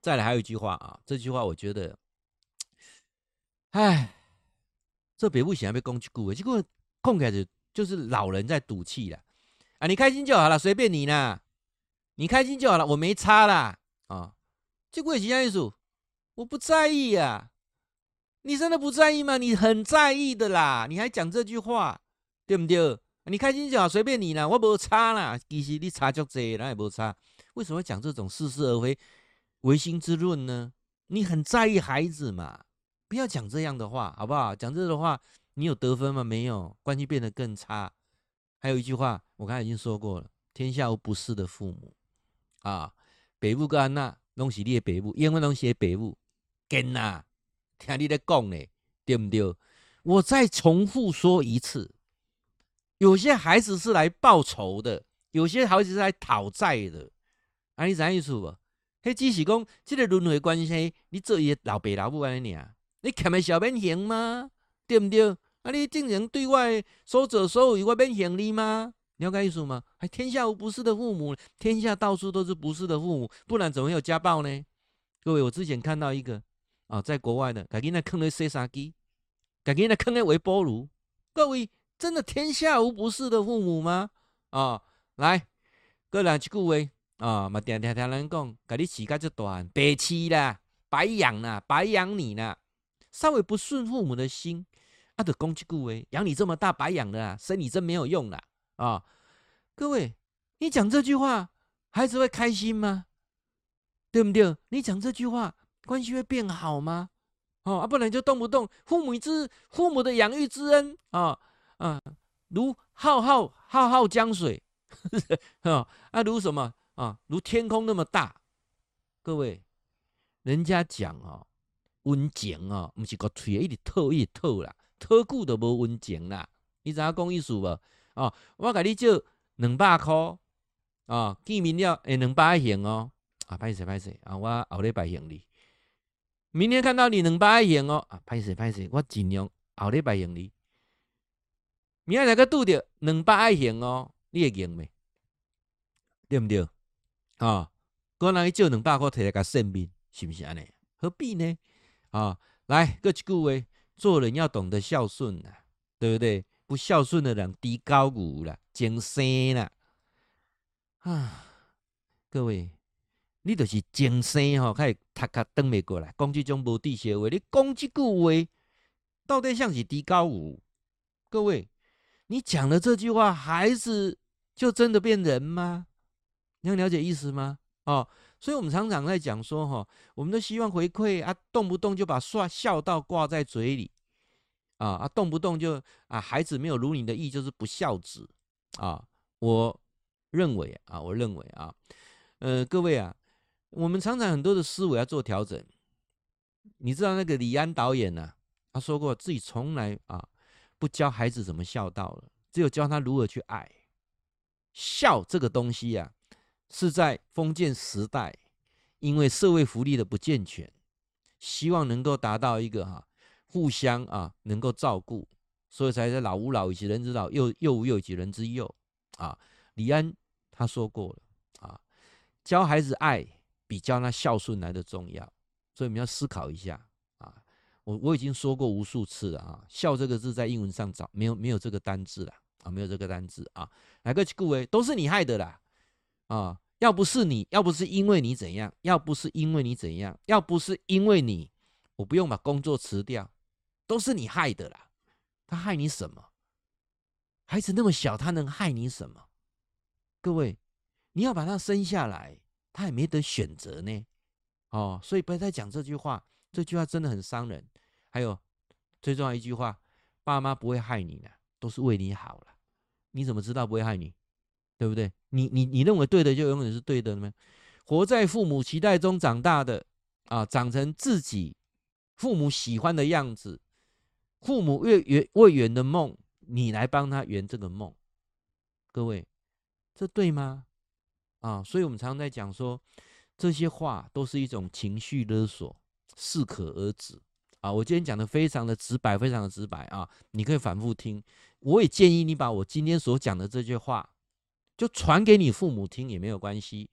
再来还有一句话啊，这句话我觉得，哎，这别不行啊，被攻击过，结果控开始就是老人在赌气了。啊，你开心就好了，随便你啦。你开心就好了，我没差啦啊。结果是这样意思，我不在意呀、啊。你真的不在意吗？你很在意的啦，你还讲这句话，对不对？你开心就好，随便你啦，我不差啦。其实你差就这，那也不差。为什么会讲这种似是而非、唯心之论呢？你很在意孩子嘛？不要讲这样的话，好不好？讲这样的话，你有得分吗？没有，关系变得更差。还有一句话，我刚才已经说过了：天下无不是的父母啊，北部跟安娜拢是你的北部，英文拢写北部，跟呐。听你在讲呢，对不对？我再重复说一次，有些孩子是来报仇的，有些孩子是来讨债的。啊，你知影意思不？迄只是讲这个轮回关系，你做伊老爸老母安尼尔，你欠的小免还吗？对不对？啊，你竟然对外说者所有，我免还你吗？了解意思吗？还天下无不是的父母，天下到处都是不是的父母，不然怎么会有家暴呢？各位，我之前看到一个。啊，在国外的，赶紧来坑那洗衫机，赶紧来坑那微波炉。各位，真的天下无不是的父母吗？啊，来，各人一句话啊，嘛，听听听人讲，给你起个这短，白痴啦，白养啦，白养你啦，稍微不顺父母的心，啊，得讲一句话，养你这么大，白养的啦，生你真没有用啦。啊，各位，你讲这句话，孩子会开心吗？对不对？你讲这句话。关系会变好吗？哦，啊，不然就动不动父母之父母的养育之恩啊啊，如浩浩浩浩江水，啊，啊，如什么啊？如天空那么大。各位，人家讲哦，温情哦，不是个吹一直透一直透啦，透久都无温情啦。你知影讲意思无？哦，我甲你借两百块啊，见面了诶，两百行哦。啊，歹势歹势啊，我后礼拜行你。明天看到你两百元哦，啊，歹势歹势，我尽量后礼拜还你。明仔载个拄着两百元哦，你会用未？对不对？啊、哦，我拿去借两百块，摕来甲算命，是不是安尼？何必呢？啊、哦，来，搁一句话，做人要懂得孝顺呐，对不对？不孝顺的人，低高骨了，精生啦。啊，各位。你就是精神吼，开始读卡登袂过来，讲这种无地些话。你讲这句话，到底像是伫教有？各位，你讲了这句话，孩子就真的变人吗？你要了解意思吗？哦，所以我们常常在讲说，哈，我们都希望回馈啊，动不动就把说孝道挂在嘴里，啊啊，动不动就啊，孩子没有如你的意，就是不孝子啊。我认为啊，我认为啊，呃，各位啊。我们常常很多的思维要做调整，你知道那个李安导演呢、他说过自己从来啊不教孩子怎么孝道了，只有教他如何去爱。孝这个东西啊，是在封建时代，因为社会福利的不健全，希望能够达到一个哈、互相啊能够照顾，所以才在老吾老以及人之老，幼幼吾幼以及人之幼啊。李安他说过了啊，教孩子爱。比教那孝顺来的重要，所以我们要思考一下啊！我我已经说过无数次了啊，孝这个字在英文上找没有没有这个单字了啊，没有这个单字啊，来个各位都是你害的啦啊！要不是你，要不是因为你怎样，要不是因为你怎样，要不是因为你，我不用把工作辞掉，都是你害的啦！他害你什么？孩子那么小，他能害你什么？各位，你要把他生下来。他也没得选择呢，哦，所以不要再讲这句话，这句话真的很伤人。还有最重要一句话，爸妈不会害你的，都是为你好了。你怎么知道不会害你？对不对？你你你认为对的就永远是对的吗？活在父母期待中长大的啊，长成自己父母喜欢的样子，父母越圆未圆的梦，你来帮他圆这个梦，各位，这对吗？啊，所以我们常常在讲说，这些话都是一种情绪勒索，适可而止。啊，我今天讲的非常的直白，非常的直白啊，你可以反复听。我也建议你把我今天所讲的这句话，就传给你父母听也没有关系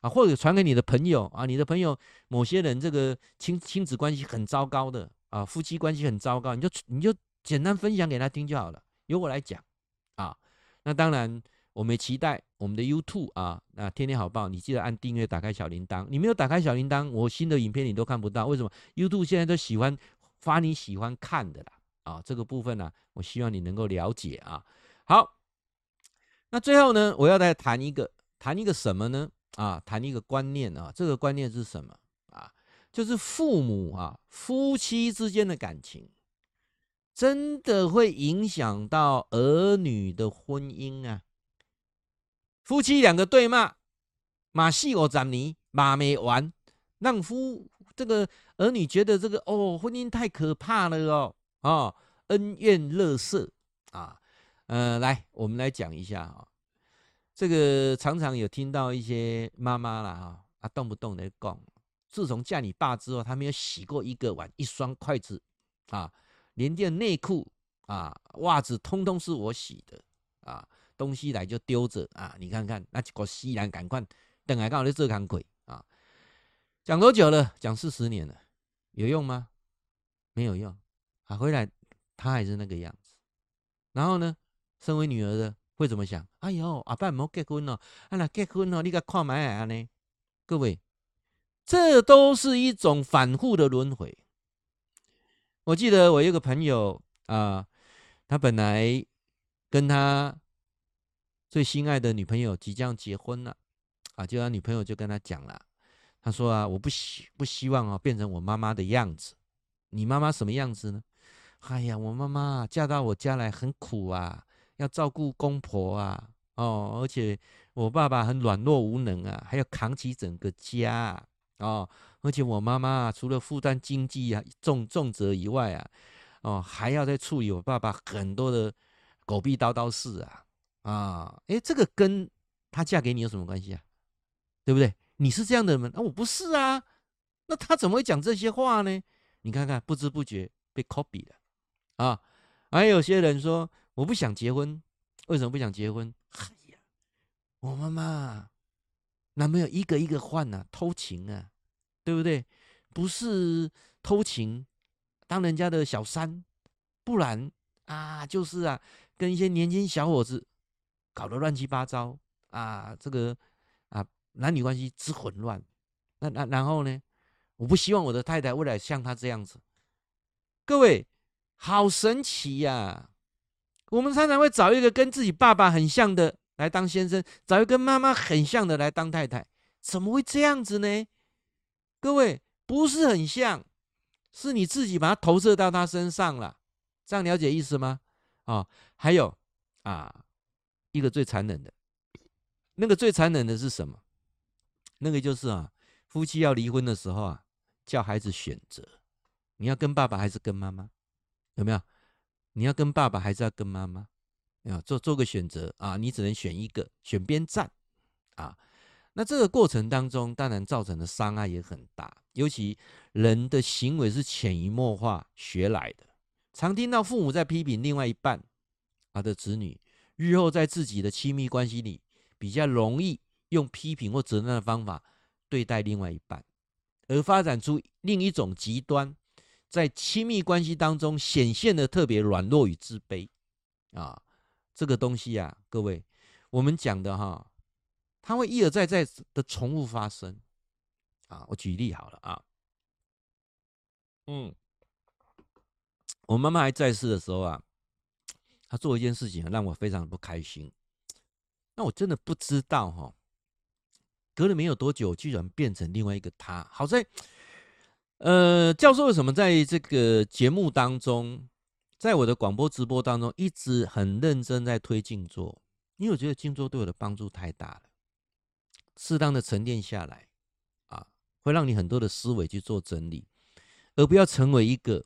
啊，或者传给你的朋友啊，你的朋友某些人这个亲亲子关系很糟糕的啊，夫妻关系很糟糕，你就你就简单分享给他听就好了，由我来讲啊。那当然。我们期待我们的 YouTube 啊，那天天好报，你记得按订阅，打开小铃铛。你没有打开小铃铛，我新的影片你都看不到。为什么？YouTube 现在都喜欢发你喜欢看的啦。啊，这个部分呢、啊，我希望你能够了解啊。好，那最后呢，我要再谈一个，谈一个什么呢？啊，谈一个观念啊。这个观念是什么啊？就是父母啊，夫妻之间的感情，真的会影响到儿女的婚姻啊。夫妻两个对骂，马戏我斩你，马没完，让夫这个儿女觉得这个哦，婚姻太可怕了哦，哦，恩怨乐色啊，呃，来，我们来讲一下啊，这个常常有听到一些妈妈啦哈，啊，动不动的讲，自从嫁你爸之后，他没有洗过一个碗，一双筷子啊，连件内裤啊，袜子通通是我洗的啊。东西来就丢着啊！你看看那几个西兰，赶快等来刚好在这扛鬼啊！讲多久了？讲四十年了，有用吗？没有用啊！回来他还是那个样子。然后呢，身为女儿的会怎么想？哎呦，阿爸没结婚哦，啊那结婚哦，你个看买啊呢？各位，这都是一种反复的轮回。我记得我有个朋友啊，他本来跟他。最心爱的女朋友即将结婚了，啊，就他女朋友就跟他讲了，他说啊，我不希不希望啊变成我妈妈的样子。你妈妈什么样子呢？哎呀，我妈妈嫁到我家来很苦啊，要照顾公婆啊，哦，而且我爸爸很软弱无能啊，还要扛起整个家啊，哦，而且我妈妈除了负担经济啊重重责以外啊，哦，还要再处理我爸爸很多的狗屁叨叨事啊。啊，哎，这个跟她嫁给你有什么关系啊？对不对？你是这样的人吗？啊，我不是啊。那他怎么会讲这些话呢？你看看，不知不觉被 copy 了啊。还有些人说，我不想结婚，为什么不想结婚？哎呀，我妈妈男朋友一个一个换啊，偷情啊，对不对？不是偷情，当人家的小三，不然啊，就是啊，跟一些年轻小伙子。搞得乱七八糟啊！这个啊，男女关系之混乱。那那然后呢？我不希望我的太太未来像他这样子。各位，好神奇呀、我们常常会找一个跟自己爸爸很像的来当先生，找一个跟妈妈很像的来当太太，怎么会这样子呢？各位，不是很像，是你自己把它投射到他身上了。这样了解意思吗？啊、哦，还有啊。一个最残忍的，那个最残忍的是什么？那个就是啊，夫妻要离婚的时候啊，叫孩子选择，你要跟爸爸还是跟妈妈？有没有？你要跟爸爸还是要跟妈妈？要做做个选择啊，你只能选一个，选边站啊。那这个过程当中，当然造成的伤害也很大，尤其人的行为是潜移默化学来的，常听到父母在批评另外一半他的子女。日后在自己的亲密关系里，比较容易用批评或责难的方法对待另外一半，而发展出另一种极端，在亲密关系当中显现的特别软弱与自卑啊，这个东西啊，各位，我们讲的哈，它会一而再再的重复发生啊。我举例好了啊，嗯，我妈妈还在世的时候啊。他做一件事情让我非常的不开心，那我真的不知道哈，隔了没有多久，居然变成另外一个他。好在，呃，教授为什么在这个节目当中，在我的广播直播当中，一直很认真在推静坐？因为我觉得静坐对我的帮助太大了，适当的沉淀下来啊，会让你很多的思维去做整理，而不要成为一个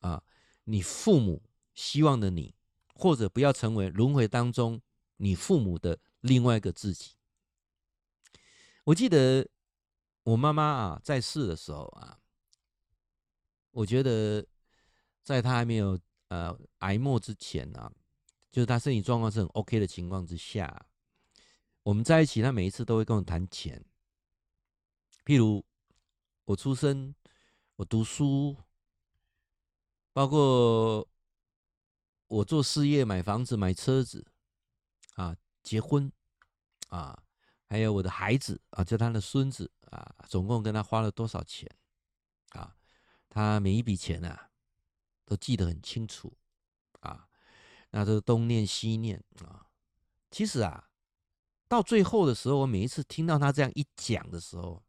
啊，你父母希望的你。或者不要成为轮回当中你父母的另外一个自己。我记得我妈妈啊在世的时候啊，我觉得在她还没有呃癌末之前啊，就是她身体状况是很 OK 的情况之下，我们在一起，她每一次都会跟我谈钱，譬如我出生、我读书，包括。我做事业，买房子，买车子，啊，结婚啊，还有我的孩子啊，就他的孙子啊，总共跟他花了多少钱啊？他每一笔钱啊，都记得很清楚啊，那都东念西念啊。其实啊，到最后的时候，我每一次听到他这样一讲的时候，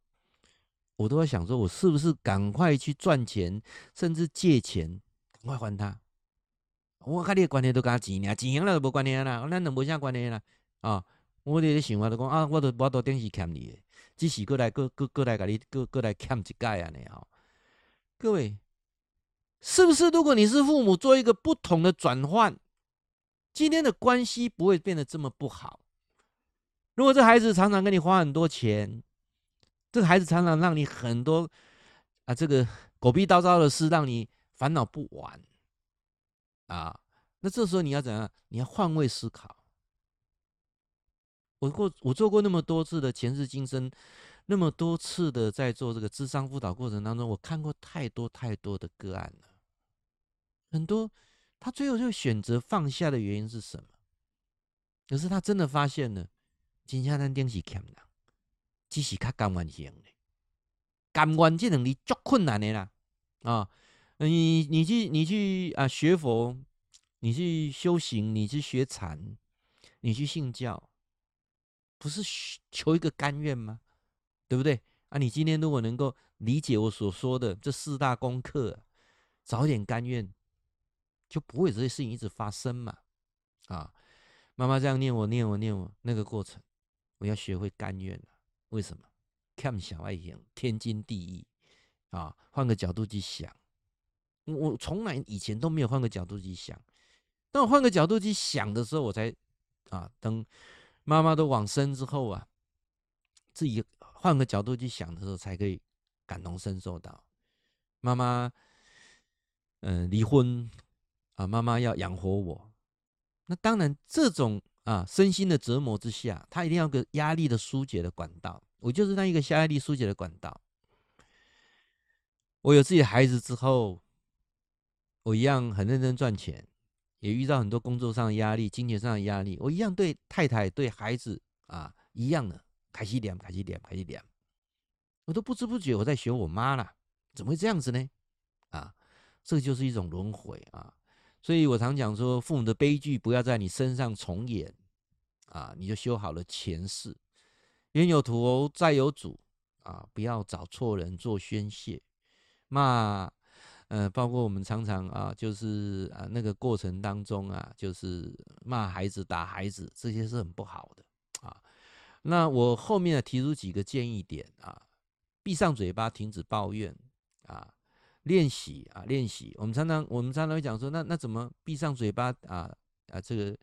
我都在想说，我是不是赶快去赚钱，甚至借钱，赶快还他。我跟你的关系都跟他钱呢，钱赢了就无关系啦，咱就无啥关系啦。啊，我咧想法就讲啊，我都我都顶是欠你的，只是过来过过过来给你过过来欠一届啊，你好，各位，是不是？如果你是父母，做一个不同的转换，今天的关系不会变得这么不好。如果这孩子常常跟你花很多钱，这孩子常常让你很多啊，这个狗屁叨叨的事，让你烦恼不完。啊，那这时候你要怎样？你要换位思考。我过我做过那么多次的前世今生，那么多次的在做这个智商辅导过程当中，我看过太多太多的个案了。很多他最后就选择放下的原因是什么？可是他真的发现了，金下单电是欠人，只是他甘愿型的，甘愿这能力足困难的啦啊。你你去你去啊学佛，你去修行，你去学禅，你去信教，不是求一个甘愿吗？对不对？啊，你今天如果能够理解我所说的这四大功课，早点甘愿，就不会这些事情一直发生嘛。啊，妈妈这样念我念我念我那个过程，我要学会甘愿了。为什么？看小爱情，天经地义啊。换个角度去想。我从来以前都没有换个角度去想，当我换个角度去想的时候，我才啊，等妈妈都往生之后啊，自己换个角度去想的时候，才可以感同身受到妈妈嗯离婚啊，妈妈要养活我，那当然这种啊身心的折磨之下，他一定要个压力的疏解的管道，我就是那一个压力疏解的管道。我有自己的孩子之后。我一样很认真赚钱，也遇到很多工作上的压力、金钱上的压力。我一样对太太、对孩子啊，一样的开心点、开心点、开心点。我都不知不觉我在学我妈了，怎么会这样子呢？啊，这就是一种轮回啊。所以我常讲说，父母的悲剧不要在你身上重演啊，你就修好了前世。冤有头，债有主啊，不要找错人做宣泄，骂。呃，包括我们常常啊，就是啊，那个过程当中啊，就是骂孩子、打孩子，这些是很不好的啊。那我后面呢提出几个建议点啊，闭上嘴巴，停止抱怨啊，练习啊，练习。我们常常我们常常会讲说，那那怎么闭上嘴巴啊啊，这个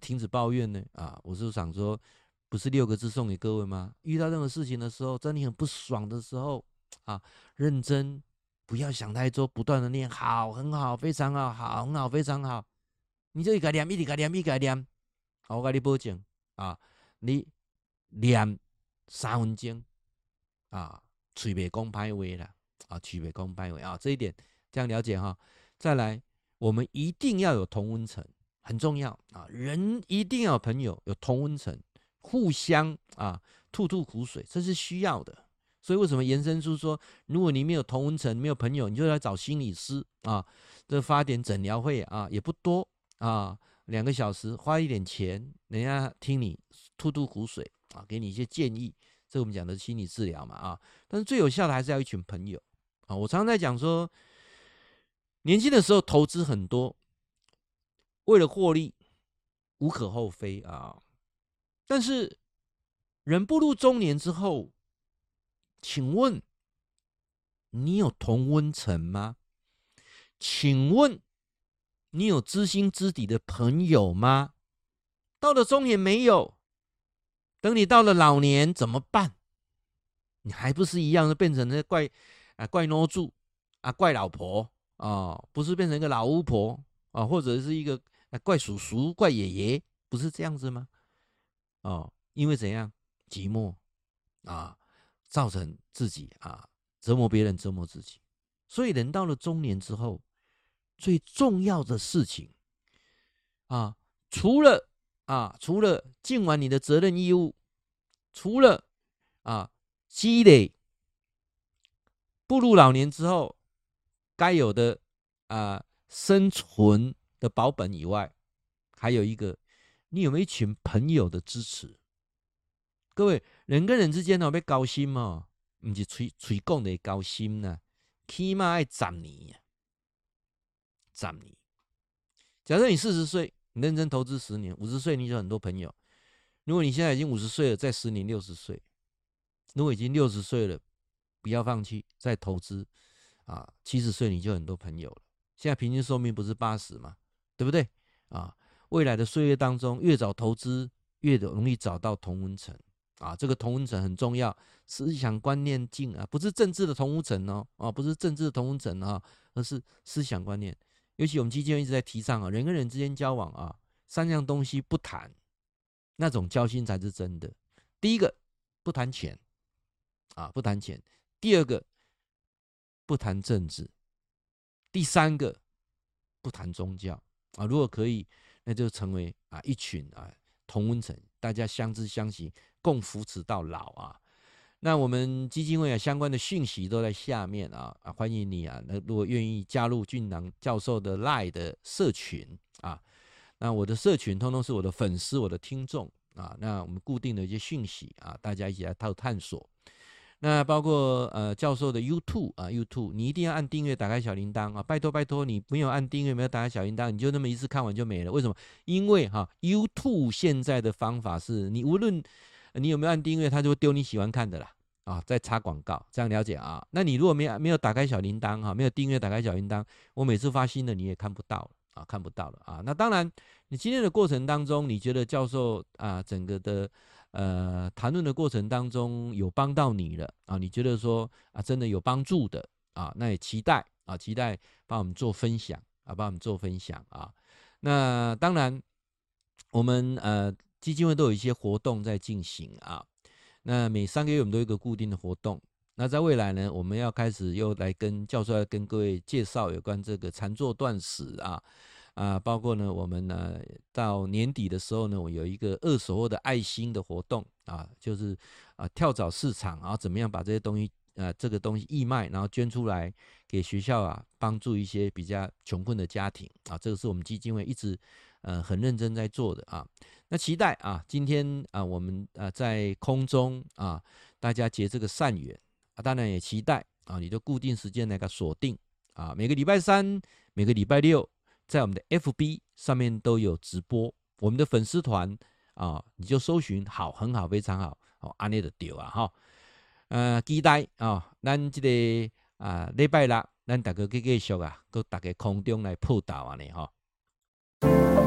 停止抱怨呢？啊，我是想说，不是六个字送给各位吗？遇到任何事情的时候，在你很不爽的时候啊，认真。不要想太多，不断的念好，很好，非常好，好，很好，非常好。你就一个念，一个念，一个念。我跟你保证啊，你念三分钟啊，嘴别讲歹话了啊，嘴别讲歹话啊，这一点这样了解哈。再来，我们一定要有同温层，很重要啊。人一定要有朋友，有同温层，互相啊吐吐苦水，这是需要的。所以为什么延伸出说，如果你没有同文层，没有朋友，你就来找心理师啊？这发点诊疗费啊，也不多啊，两个小时花一点钱，人家听你吐吐苦水啊，给你一些建议。这我们讲的心理治疗嘛啊，但是最有效的还是要一群朋友啊。我常常在讲说，年轻的时候投资很多，为了获利，无可厚非啊。但是人步入中年之后，请问你有同温层吗？请问你有知心知底的朋友吗？到了中年没有，等你到了老年怎么办？你还不是一样的变成那怪啊怪孬主啊怪老婆啊，不是变成一个老巫婆啊，或者是一个怪叔叔怪爷爷，不是这样子吗？哦，因为怎样寂寞啊？造成自己啊折磨别人，折磨自己，所以人到了中年之后，最重要的事情啊，除了啊，除了尽完你的责任义务，除了啊积累步入老年之后该有的啊生存的保本以外，还有一个，你有没有一群朋友的支持？各位，人跟人之间哦，要交心嘛，不是吹吹讲的交心呐，起码要十年呀，十年。假设你四十岁，你认真投资十年，五十岁你就很多朋友。如果你现在已经五十岁了，再十年六十岁，如果已经六十岁了，不要放弃再投资啊。七十岁你就很多朋友了。现在平均寿命不是八十吗？对不对啊？未来的岁月当中，越早投资，越容易找到同温层啊。这个同温层很重要，思想观念近啊，不是政治的同温层哦，啊，不是政治的同温层啊，而是思想观念。尤其我们基金一直在提倡啊，人跟人之间交往啊，三样东西不谈，那种交心才是真的。第一个不谈钱啊，不谈钱；第二个不谈政治；第三个不谈宗教啊。如果可以，那就成为啊一群啊同温层，大家相知相惜，共扶持到老啊。那我们基金会啊，相关的讯息都在下面啊啊，欢迎你啊！那如果愿意加入俊朗教授的 LINE 的社群啊，那我的社群通通是我的粉丝、我的听众啊。那我们固定的一些讯息啊，大家一起来探探索。那包括呃教授的 YouTube 啊，YouTube 你一定要按订阅，打开小铃铛啊！拜托拜托，你没有按订阅，没有打开小铃铛，你就那么一次看完就没了。为什么？因为哈、YouTube 现在的方法是你无论你有没有按订阅，它就会丢你喜欢看的啦，啊，在插广告，这样了解啊？那你如果没没有打开小铃铛哈，没有订阅打开小铃铛，我每次发新的你也看不到啊，看不到了啊。那当然，你今天的过程当中，你觉得教授啊，整个的呃谈论的过程当中有帮到你了啊？你觉得说啊，真的有帮助的啊？那也期待啊，期待帮我们做分享啊，帮我们做分享啊。那当然，我们呃。基金会都有一些活动在进行啊，那每三个月我们都有一个固定的活动。那在未来呢，我们要开始又来跟教授要跟各位介绍有关这个禅坐断食啊啊，包括呢我们呢到年底的时候呢，我有一个二手货的爱心的活动啊，就是啊跳蚤市场，然后怎么样把这些东西啊这个东西义卖，然后捐出来给学校啊，帮助一些比较穷困的家庭啊，这个是我们基金会一直。呃，很认真在做的啊，那期待啊，今天啊，我们啊在空中啊，大家结这个善缘啊，当然也期待啊，你就固定时间来个锁定啊，每个礼拜三、每个礼拜六，在我们的 FB 上面都有直播，我们的粉丝团啊，你就搜寻好，很好，非常好，哦，安利的丢啊哈，呃，期待啊，咱这个啊礼拜六，咱大家继续啊，搁大家空中来报道啊呢哈。